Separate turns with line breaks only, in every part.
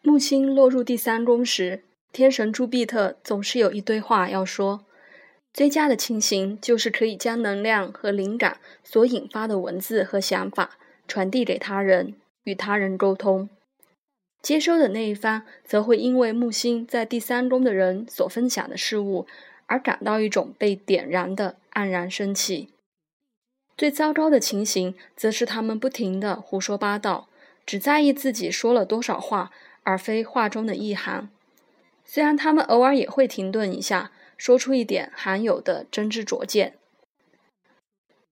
木星落入第三宫时，天神朱庇特总是有一堆话要说。最佳的情形就是可以将能量和灵感所引发的文字和想法传递给他人，与他人沟通。接收的那一方则会因为木星在第三宫的人所分享的事物而感到一种被点燃的黯然生气。最糟糕的情形则是他们不停地胡说八道，只在意自己说了多少话，而非话中的意涵。虽然他们偶尔也会停顿一下，说出一点罕有的真知灼见。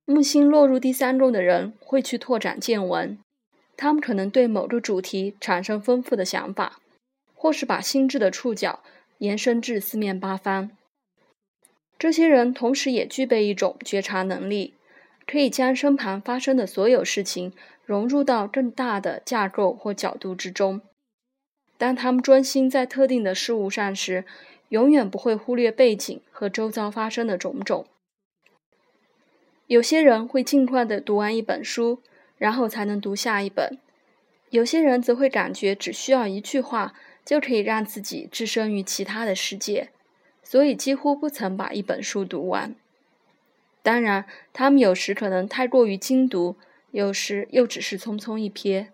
木星落入第三宫的人会去拓展见闻。他们可能对某个主题产生丰富的想法，或是把心智的触角延伸至四面八方。这些人同时也具备一种觉察能力，可以将身旁发生的所有事情融入到更大的架构或角度之中。当他们专心在特定的事物上时，永远不会忽略背景和周遭发生的种种。有些人会尽快地读完一本书。然后才能读下一本。有些人则会感觉只需要一句话就可以让自己置身于其他的世界，所以几乎不曾把一本书读完。当然，他们有时可能太过于精读，有时又只是匆匆一瞥。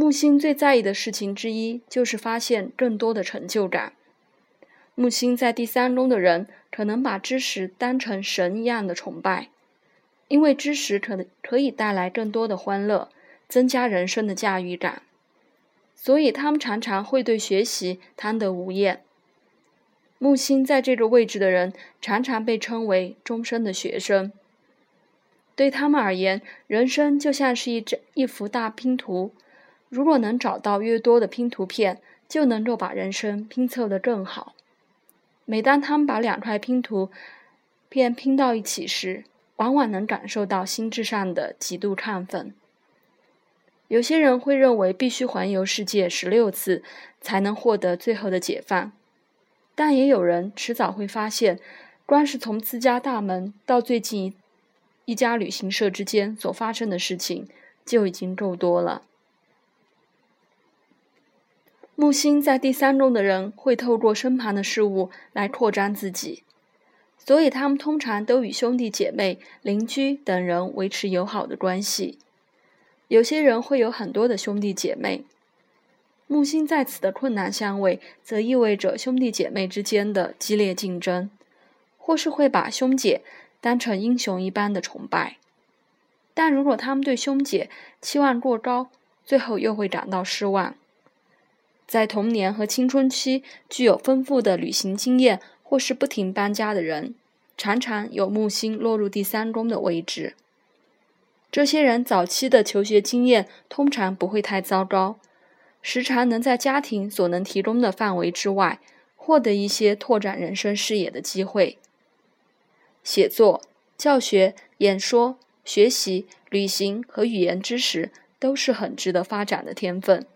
木星最在意的事情之一就是发现更多的成就感。木星在第三宫的人可能把知识当成神一样的崇拜。因为知识可能可以带来更多的欢乐，增加人生的驾驭感，所以他们常常会对学习贪得无厌。木星在这个位置的人常常被称为终身的学生。对他们而言，人生就像是一张一幅大拼图，如果能找到越多的拼图片，就能够把人生拼凑得更好。每当他们把两块拼图片拼到一起时，往往能感受到心智上的极度亢奋。有些人会认为必须环游世界十六次才能获得最后的解放，但也有人迟早会发现，光是从自家大门到最近一家旅行社之间所发生的事情就已经够多了。木星在第三宫的人会透过身旁的事物来扩张自己。所以，他们通常都与兄弟姐妹、邻居等人维持友好的关系。有些人会有很多的兄弟姐妹。木星在此的困难相位，则意味着兄弟姐妹之间的激烈竞争，或是会把兄姐当成英雄一般的崇拜。但如果他们对兄姐期望过高，最后又会感到失望。在童年和青春期具有丰富的旅行经验。或是不停搬家的人，常常有木星落入第三宫的位置。这些人早期的求学经验通常不会太糟糕，时常能在家庭所能提供的范围之外，获得一些拓展人生视野的机会。写作、教学、演说、学习、旅行和语言知识都是很值得发展的天分。